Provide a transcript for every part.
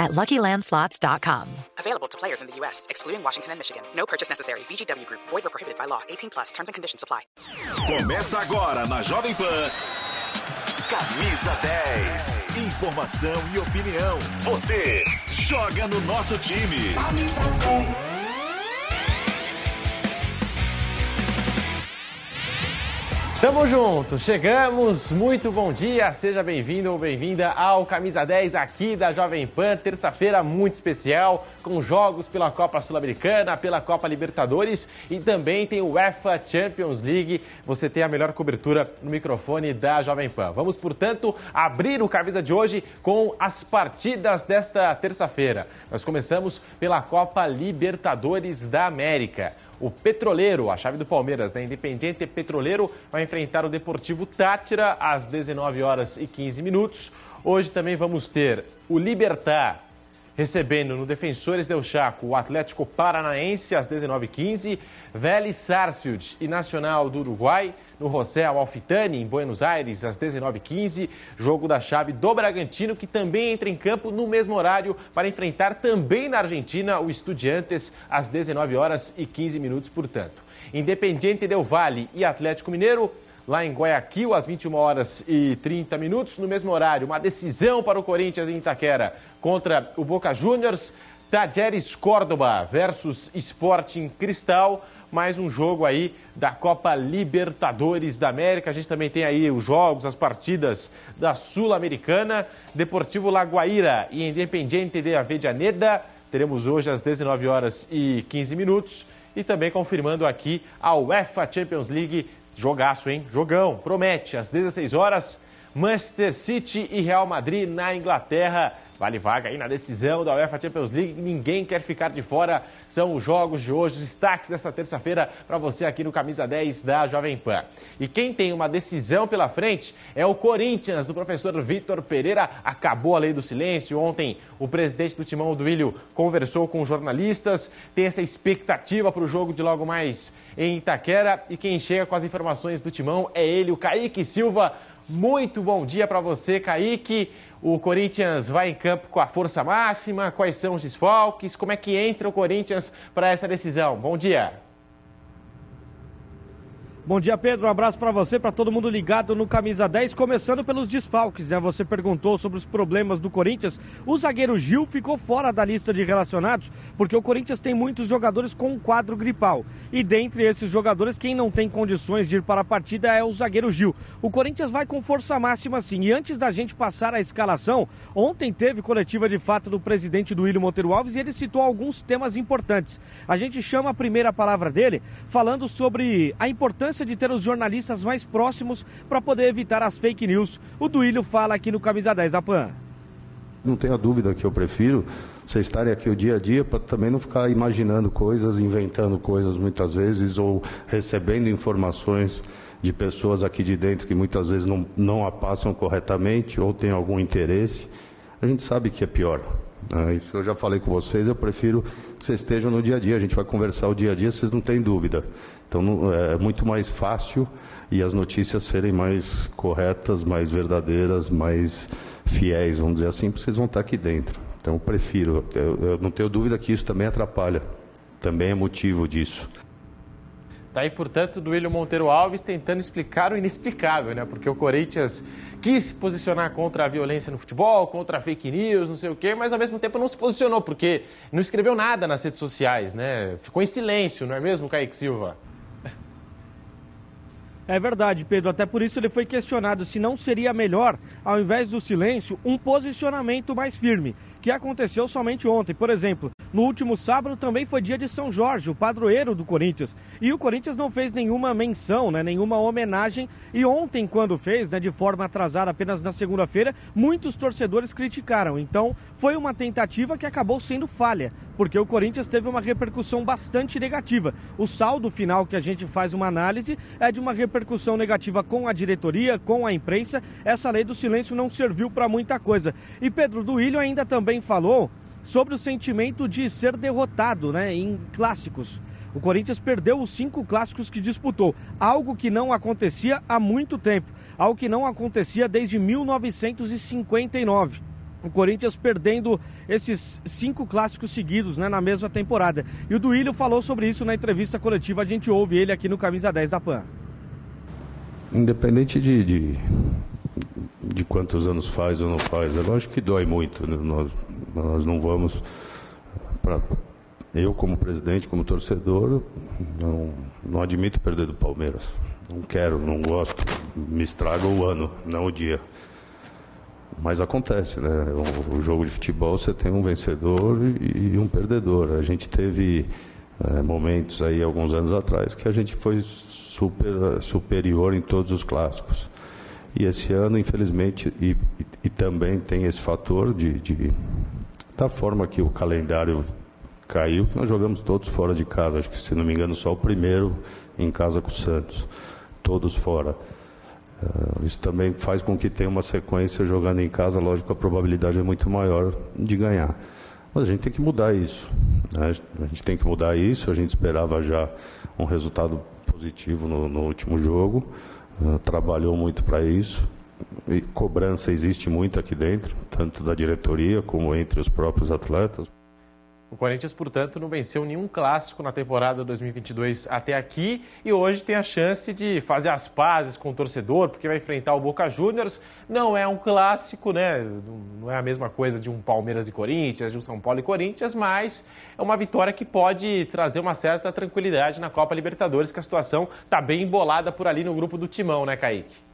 at LuckyLandSlots.com. Available to players in the U.S., excluding Washington and Michigan. No purchase necessary. VGW Group. Void or prohibited by law. 18 plus. Terms and conditions apply. Começa agora na Jovem Pan. Camisa 10. Informação e opinião. Você joga no nosso time. Tamo junto, chegamos, muito bom dia, seja bem-vindo ou bem-vinda ao Camisa 10 aqui da Jovem Pan, terça-feira muito especial, com jogos pela Copa Sul-Americana, pela Copa Libertadores e também tem o UEFA Champions League. Você tem a melhor cobertura no microfone da Jovem Pan. Vamos, portanto, abrir o Camisa de hoje com as partidas desta terça-feira. Nós começamos pela Copa Libertadores da América. O Petroleiro, a chave do Palmeiras, né? Independiente Petroleiro, vai enfrentar o Deportivo Tátira às 19 horas e 15 minutos. Hoje também vamos ter o Libertar recebendo no Defensores del Chaco o Atlético Paranaense às 19h15, Vélez Sarsfield e Nacional do Uruguai no José Alfitani, em Buenos Aires, às 19h15, jogo da chave do Bragantino, que também entra em campo no mesmo horário para enfrentar também na Argentina o Estudiantes às 19 horas e 15 minutos, portanto. Independiente Del Valle e Atlético Mineiro lá em Guayaquil, às 21 horas e 30 minutos. No mesmo horário, uma decisão para o Corinthians em Itaquera contra o Boca Juniors. Tajeres Córdoba versus Sporting Cristal. Mais um jogo aí da Copa Libertadores da América. A gente também tem aí os jogos, as partidas da Sul-Americana. Deportivo Laguaira e Independiente de Avejaneda. Teremos hoje às 19 horas e 15 minutos. E também confirmando aqui a UEFA Champions League Jogaço, hein? Jogão, promete. Às 16 horas, Manchester City e Real Madrid na Inglaterra. Vale vaga aí na decisão da UEFA Champions League. Ninguém quer ficar de fora. São os jogos de hoje, os destaques dessa terça-feira para você aqui no Camisa 10 da Jovem Pan. E quem tem uma decisão pela frente é o Corinthians, do professor Vitor Pereira. Acabou a lei do silêncio. Ontem, o presidente do Timão, do Ilho, conversou com jornalistas. Tem essa expectativa para o jogo de logo mais em Itaquera. E quem chega com as informações do Timão é ele, o Kaique Silva. Muito bom dia para você, Kaique. O Corinthians vai em campo com a força máxima? Quais são os desfalques? Como é que entra o Corinthians para essa decisão? Bom dia. Bom dia, Pedro. Um abraço para você, para todo mundo ligado no Camisa 10. Começando pelos desfalques, né? Você perguntou sobre os problemas do Corinthians. O zagueiro Gil ficou fora da lista de relacionados, porque o Corinthians tem muitos jogadores com quadro gripal. E dentre esses jogadores, quem não tem condições de ir para a partida é o zagueiro Gil. O Corinthians vai com força máxima, sim. E antes da gente passar a escalação, ontem teve coletiva de fato do presidente do William Monteiro Alves e ele citou alguns temas importantes. A gente chama a primeira palavra dele falando sobre a importância de ter os jornalistas mais próximos para poder evitar as fake news. O Duílio fala aqui no Camisa 10 da PAN. Não tenha dúvida que eu prefiro vocês estarem aqui o dia a dia para também não ficar imaginando coisas, inventando coisas muitas vezes ou recebendo informações de pessoas aqui de dentro que muitas vezes não, não a passam corretamente ou têm algum interesse. A gente sabe que é pior. Né? Isso eu já falei com vocês, eu prefiro que vocês estejam no dia a dia. A gente vai conversar o dia a dia, vocês não têm dúvida. Então é muito mais fácil e as notícias serem mais corretas, mais verdadeiras, mais fiéis, vamos dizer assim, porque vocês vão estar aqui dentro. Então eu prefiro, eu, eu não tenho dúvida que isso também atrapalha, também é motivo disso. Tá aí, portanto, do William Monteiro Alves tentando explicar o inexplicável, né? Porque o Corinthians quis se posicionar contra a violência no futebol, contra a fake news, não sei o quê, mas ao mesmo tempo não se posicionou, porque não escreveu nada nas redes sociais, né? Ficou em silêncio, não é mesmo, Kaique Silva? É verdade, Pedro. Até por isso ele foi questionado se não seria melhor, ao invés do silêncio, um posicionamento mais firme, que aconteceu somente ontem. Por exemplo, No último sábado também foi dia de São Jorge, o padroeiro do Corinthians. E o Corinthians não fez nenhuma menção, né, nenhuma homenagem. E ontem, quando fez, né, de forma atrasada, apenas na segunda-feira, muitos torcedores criticaram. Então, foi uma tentativa que acabou sendo falha, porque o Corinthians teve uma repercussão bastante negativa. O saldo final que a gente faz uma análise é de uma repercussão negativa com a diretoria, com a imprensa. Essa lei do silêncio não serviu para muita coisa. E Pedro Duílio ainda também falou sobre o sentimento de ser derrotado né, em clássicos. O Corinthians perdeu os cinco clássicos que disputou, algo que não acontecia há muito tempo, algo que não acontecia desde 1959 o Corinthians perdendo esses cinco clássicos seguidos né, na mesma temporada. E o Duílio falou sobre isso na entrevista coletiva, a gente ouve ele aqui no Camisa 10 da PAN. Independente de, de, de quantos anos faz ou não faz, é lógico que dói muito. Né? Nós, nós não vamos. Eu, como presidente, como torcedor, não, não admito perder do Palmeiras. Não quero, não gosto. Me estraga o ano, não o dia. Mas acontece, né? O, o, jogo de futebol você tem um vencedor e, e um perdedor. A gente teve é, momentos aí, alguns anos atrás, que a gente foi super, superior em todos os clássicos. E esse ano, infelizmente, e, e, e também tem esse fator de, de, da forma que o calendário caiu, que nós jogamos todos fora de casa. Acho que, se não me engano, só o primeiro em casa com o Santos. Todos fora. Uh, isso também faz com que tenha uma sequência jogando em casa, lógico, a probabilidade é muito maior de ganhar. Mas a gente tem que mudar isso. Né? A gente tem que mudar isso. A gente esperava já um resultado positivo no, no último jogo, trabalhou muito para isso. E cobrança existe muito aqui dentro, tanto da diretoria como entre os próprios atletas. O Corinthians, portanto, não venceu nenhum clássico na temporada 2022 até aqui e hoje tem a chance de fazer as pazes com o torcedor, porque vai enfrentar o Boca Juniors. Não é um clássico, né? Não é a mesma coisa de um Palmeiras e Corinthians, de um São Paulo e Corinthians, mas é uma vitória que pode trazer uma certa tranquilidade na Copa Libertadores, que a situação está bem embolada por ali no grupo do Timão, né, Kaique?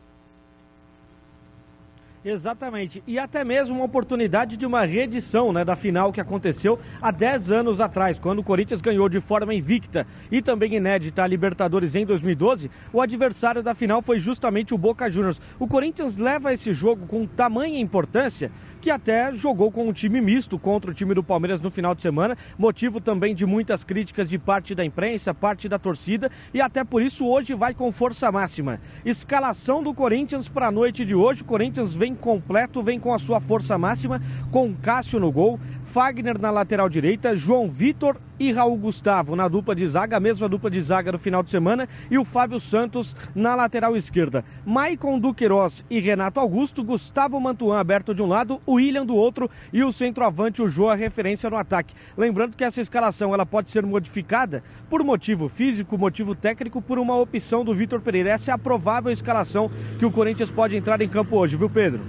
Exatamente. E até mesmo uma oportunidade de uma reedição né, da final que aconteceu há 10 anos atrás, quando o Corinthians ganhou de forma invicta e também inédita a Libertadores em 2012. O adversário da final foi justamente o Boca Juniors. O Corinthians leva esse jogo com tamanha importância que até jogou com um time misto contra o time do Palmeiras no final de semana, motivo também de muitas críticas de parte da imprensa, parte da torcida, e até por isso hoje vai com força máxima. Escalação do Corinthians para a noite de hoje, o Corinthians vem completo, vem com a sua força máxima, com Cássio no gol, Fagner na lateral direita, João Vitor e Raul Gustavo na dupla de zaga, a mesma dupla de zaga no final de semana, e o Fábio Santos na lateral esquerda. Maicon Duqueiroz e Renato Augusto, Gustavo Mantuan aberto de um lado, o William do outro e o centroavante, o Jô, a referência no ataque. Lembrando que essa escalação ela pode ser modificada por motivo físico, motivo técnico, por uma opção do Vitor Pereira. Essa é a provável escalação que o Corinthians pode entrar em campo hoje, viu, Pedro?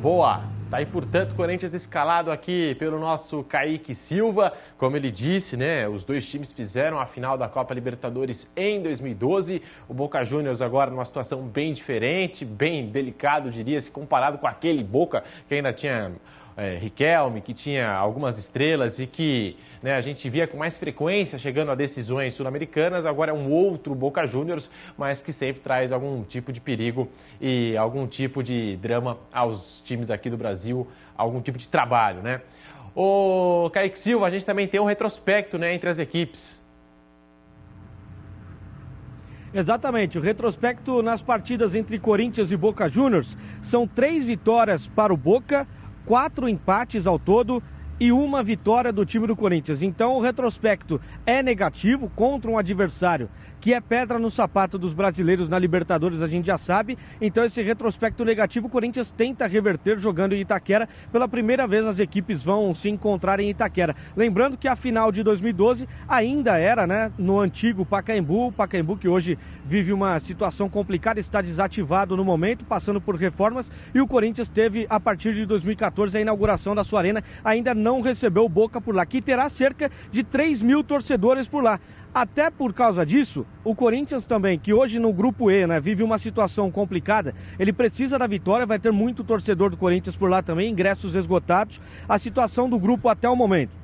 Boa! Tá aí, portanto, Corinthians escalado aqui pelo nosso Kaique Silva. Como ele disse, né? Os dois times fizeram a final da Copa Libertadores em 2012. O Boca Juniors agora numa situação bem diferente, bem delicado, diria, se comparado com aquele Boca que ainda tinha é, Riquelme, que tinha algumas estrelas e que né, a gente via com mais frequência chegando a decisões sul-americanas, agora é um outro Boca Juniors, mas que sempre traz algum tipo de perigo e algum tipo de drama aos times aqui do Brasil, algum tipo de trabalho, né? O Kaique Silva, a gente também tem um retrospecto né, entre as equipes. Exatamente, o retrospecto nas partidas entre Corinthians e Boca Juniors são três vitórias para o Boca, quatro empates ao todo e uma vitória do time do Corinthians. Então o retrospecto é negativo contra um adversário que é pedra no sapato dos brasileiros na Libertadores, a gente já sabe. Então, esse retrospecto negativo, o Corinthians tenta reverter jogando em Itaquera. Pela primeira vez, as equipes vão se encontrar em Itaquera. Lembrando que a final de 2012 ainda era né, no antigo Pacaembu. O Pacaembu que hoje vive uma situação complicada, está desativado no momento, passando por reformas. E o Corinthians teve, a partir de 2014, a inauguração da sua arena. Ainda não recebeu o Boca por lá, que terá cerca de 3 mil torcedores por lá. Até por causa disso, o Corinthians também, que hoje no grupo E, né, vive uma situação complicada, ele precisa da vitória, vai ter muito torcedor do Corinthians por lá também, ingressos esgotados. A situação do grupo até o momento.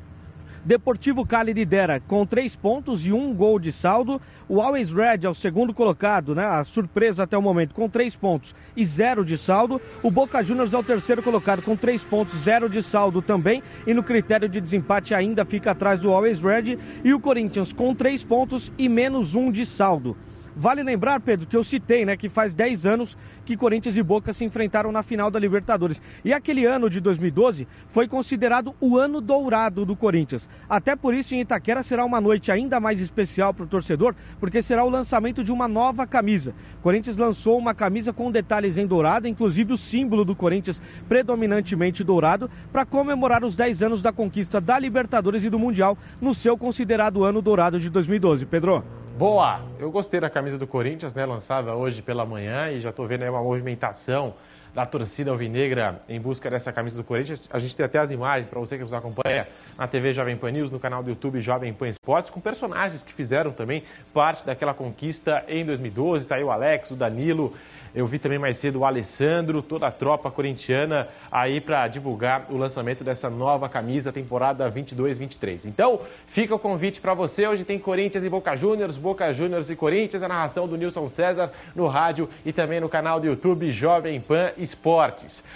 Deportivo Cali lidera com três pontos e um gol de saldo. O Always Red é o segundo colocado, né? A surpresa até o momento, com três pontos e zero de saldo. O Boca Juniors é o terceiro colocado com três pontos, zero de saldo também. E no critério de desempate ainda fica atrás do Always Red. E o Corinthians com três pontos e menos um de saldo. Vale lembrar, Pedro, que eu citei, né, que faz 10 anos que Corinthians e Boca se enfrentaram na final da Libertadores. E aquele ano de 2012 foi considerado o ano dourado do Corinthians. Até por isso, em Itaquera será uma noite ainda mais especial para o torcedor, porque será o lançamento de uma nova camisa. Corinthians lançou uma camisa com detalhes em dourado, inclusive o símbolo do Corinthians predominantemente dourado, para comemorar os 10 anos da conquista da Libertadores e do Mundial no seu considerado ano dourado de 2012. Pedro. Boa! Eu gostei da camisa do Corinthians, né? Lançada hoje pela manhã e já estou vendo aí uma movimentação da torcida alvinegra em busca dessa camisa do Corinthians. A gente tem até as imagens para você que nos acompanha na TV Jovem Pan News, no canal do YouTube Jovem Pan Esportes, com personagens que fizeram também parte daquela conquista em 2012. Está aí o Alex, o Danilo, eu vi também mais cedo o Alessandro, toda a tropa corintiana aí para divulgar o lançamento dessa nova camisa temporada 22-23. Então, fica o convite para você. Hoje tem Corinthians e Boca Juniors, Boca Juniors e Corinthians, a narração do Nilson César no rádio e também no canal do YouTube Jovem Pan Esportes.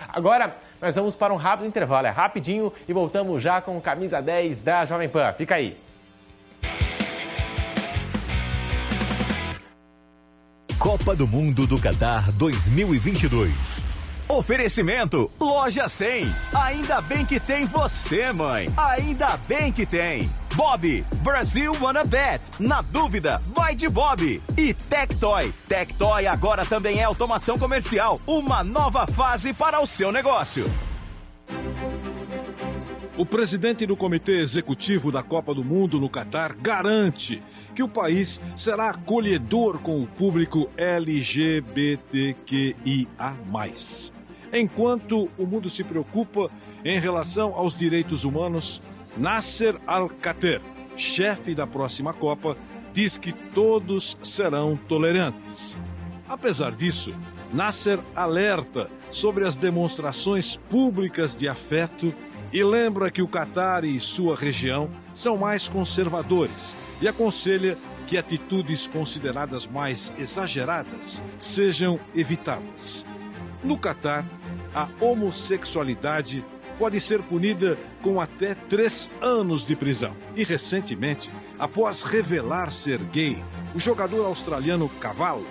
Agora, nós vamos para um rápido intervalo, é rapidinho e voltamos já com camisa 10 da Jovem Pan. Fica aí. Copa do Mundo do Qatar 2022. Oferecimento Loja 100. Ainda bem que tem você, mãe. Ainda bem que tem. Bob, Brasil Wanna Bet. Na dúvida, vai de Bob. E Tectoy. Tectoy agora também é automação comercial. Uma nova fase para o seu negócio. O presidente do Comitê Executivo da Copa do Mundo no Catar garante que o país será acolhedor com o público LGBTQIA. Enquanto o mundo se preocupa em relação aos direitos humanos, Nasser Al-Khater, chefe da próxima Copa, diz que todos serão tolerantes. Apesar disso, Nasser alerta sobre as demonstrações públicas de afeto e lembra que o Catar e sua região são mais conservadores e aconselha que atitudes consideradas mais exageradas sejam evitadas. No Catar, a homossexualidade pode ser punida com até três anos de prisão. E recentemente, após revelar ser gay, o jogador australiano Cavallo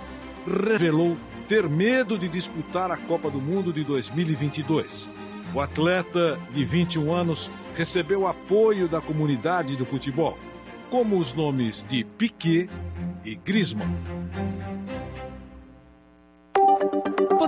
revelou ter medo de disputar a Copa do Mundo de 2022 o atleta de 21 anos recebeu apoio da comunidade do futebol, como os nomes de Piquet e Griezmann.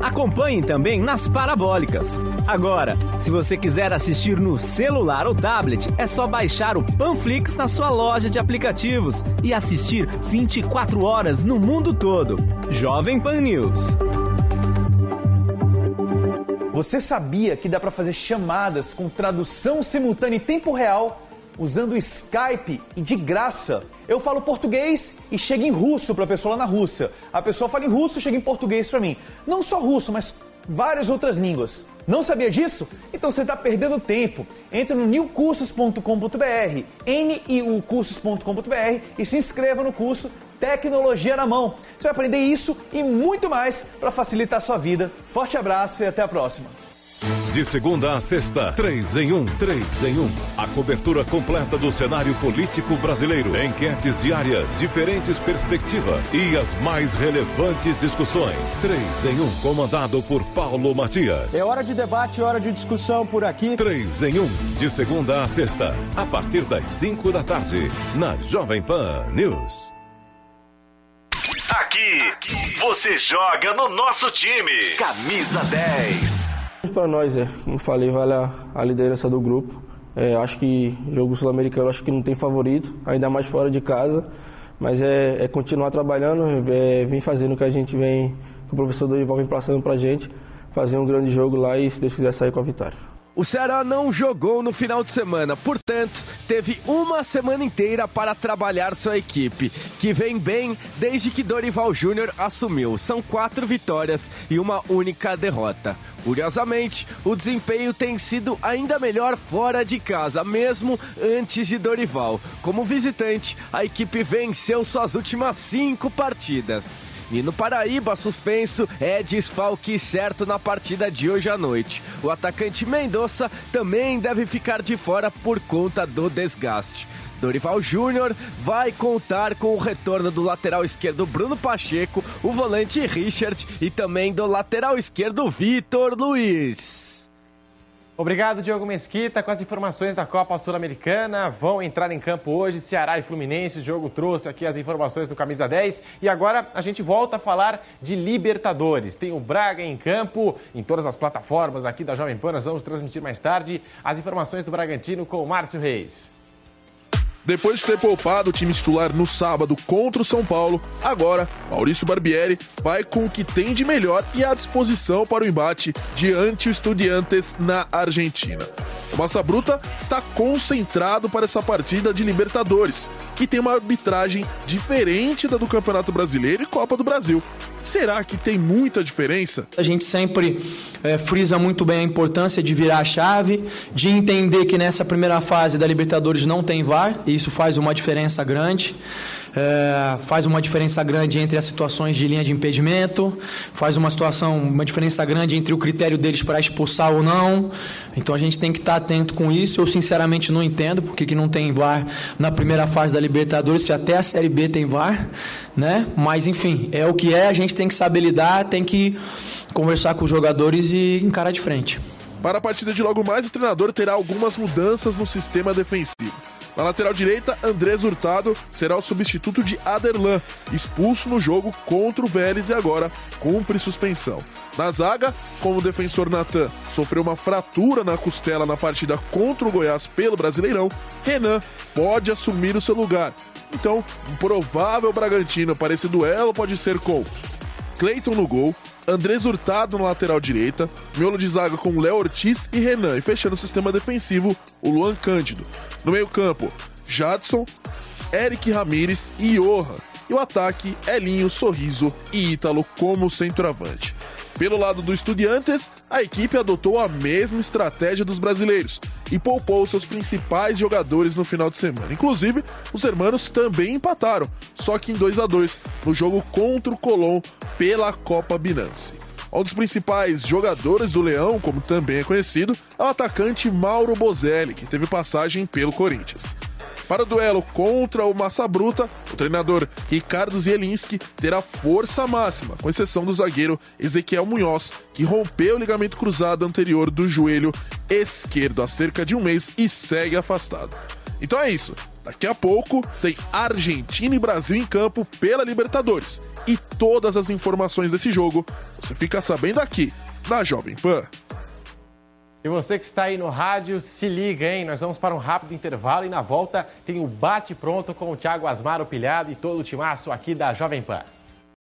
Acompanhe também nas parabólicas. Agora, se você quiser assistir no celular ou tablet, é só baixar o Panflix na sua loja de aplicativos e assistir 24 horas no mundo todo. Jovem Pan News. Você sabia que dá para fazer chamadas com tradução simultânea em tempo real usando o Skype e de graça? Eu falo português e chega em russo para a pessoa lá na Rússia. A pessoa fala em russo e chega em português para mim. Não só russo, mas várias outras línguas. Não sabia disso? Então você está perdendo tempo. Entre no newcursos.com.br, niucursos.com.br e se inscreva no curso Tecnologia na Mão. Você vai aprender isso e muito mais para facilitar a sua vida. Forte abraço e até a próxima. De segunda a sexta, três em um, três em um. A cobertura completa do cenário político brasileiro. Enquetes diárias, diferentes perspectivas e as mais relevantes discussões. Três em um, comandado por Paulo Matias. É hora de debate, hora de discussão por aqui. Três em um, de segunda a sexta, a partir das cinco da tarde, na Jovem Pan News. Aqui, você joga no nosso time. Camisa 10. Para nós, é, como falei, vale a, a liderança do grupo. É, acho que jogo sul-americano acho que não tem favorito, ainda mais fora de casa. Mas é, é continuar trabalhando, é, fazendo o que a gente vem, que o professor Dorival vem passando para a gente, fazer um grande jogo lá e, se Deus quiser, sair com a vitória. O Ceará não jogou no final de semana, portanto, teve uma semana inteira para trabalhar sua equipe, que vem bem desde que Dorival Júnior assumiu. São quatro vitórias e uma única derrota. Curiosamente, o desempenho tem sido ainda melhor fora de casa, mesmo antes de Dorival. Como visitante, a equipe venceu suas últimas cinco partidas. E no Paraíba, suspenso é desfalque certo na partida de hoje à noite. O atacante Mendonça também deve ficar de fora por conta do desgaste. Dorival Júnior vai contar com o retorno do lateral esquerdo Bruno Pacheco, o volante Richard e também do lateral esquerdo Vitor Luiz. Obrigado, Diogo Mesquita, com as informações da Copa Sul-Americana. Vão entrar em campo hoje Ceará e Fluminense. O Diogo trouxe aqui as informações do Camisa 10. E agora a gente volta a falar de Libertadores. Tem o Braga em campo, em todas as plataformas aqui da Jovem Pan. Nós vamos transmitir mais tarde as informações do Bragantino com o Márcio Reis. Depois de ter poupado o time titular no sábado contra o São Paulo, agora Maurício Barbieri vai com o que tem de melhor e à disposição para o embate diante o Estudiantes na Argentina. O Massa Bruta está concentrado para essa partida de Libertadores, que tem uma arbitragem diferente da do Campeonato Brasileiro e Copa do Brasil. Será que tem muita diferença? A gente sempre é, frisa muito bem a importância de virar a chave, de entender que nessa primeira fase da Libertadores não tem VAR, e isso faz uma diferença grande. É, faz uma diferença grande entre as situações de linha de impedimento, faz uma situação, uma diferença grande entre o critério deles para expulsar ou não. Então a gente tem que estar atento com isso. Eu sinceramente não entendo porque que não tem VAR na primeira fase da Libertadores, se até a Série B tem VAR, né? Mas enfim, é o que é, a gente tem que saber lidar, tem que conversar com os jogadores e encarar de frente. Para a partida de logo mais, o treinador terá algumas mudanças no sistema defensivo. Na lateral direita, Andrés Hurtado será o substituto de Aderlan, expulso no jogo contra o Vélez e agora cumpre suspensão. Na zaga, como o defensor Natan sofreu uma fratura na costela na partida contra o Goiás pelo Brasileirão, Renan pode assumir o seu lugar. Então, um provável Bragantino para esse duelo pode ser com Cleiton no gol, Andrés Hurtado na lateral direita, miolo de zaga com Léo Ortiz e Renan, e fechando o sistema defensivo, o Luan Cândido. No meio-campo, Jadson, Eric Ramires e Johan. E o ataque, Elinho, Sorriso e Ítalo como centroavante. Pelo lado do Estudiantes, a equipe adotou a mesma estratégia dos brasileiros e poupou seus principais jogadores no final de semana. Inclusive, os hermanos também empataram, só que em 2 a 2 no jogo contra o Colón pela Copa Binance. Um dos principais jogadores do Leão, como também é conhecido, é o atacante Mauro Bozelli, que teve passagem pelo Corinthians. Para o duelo contra o Massa Bruta, o treinador Ricardo Zielinski terá força máxima, com exceção do zagueiro Ezequiel Munhoz, que rompeu o ligamento cruzado anterior do joelho esquerdo há cerca de um mês e segue afastado. Então é isso. Daqui a pouco tem Argentina e Brasil em campo pela Libertadores. E todas as informações desse jogo você fica sabendo aqui na Jovem Pan. E você que está aí no rádio, se liga, hein? Nós vamos para um rápido intervalo e na volta tem o Bate Pronto com o Thiago Asmar, o Pilhado e todo o timaço aqui da Jovem Pan.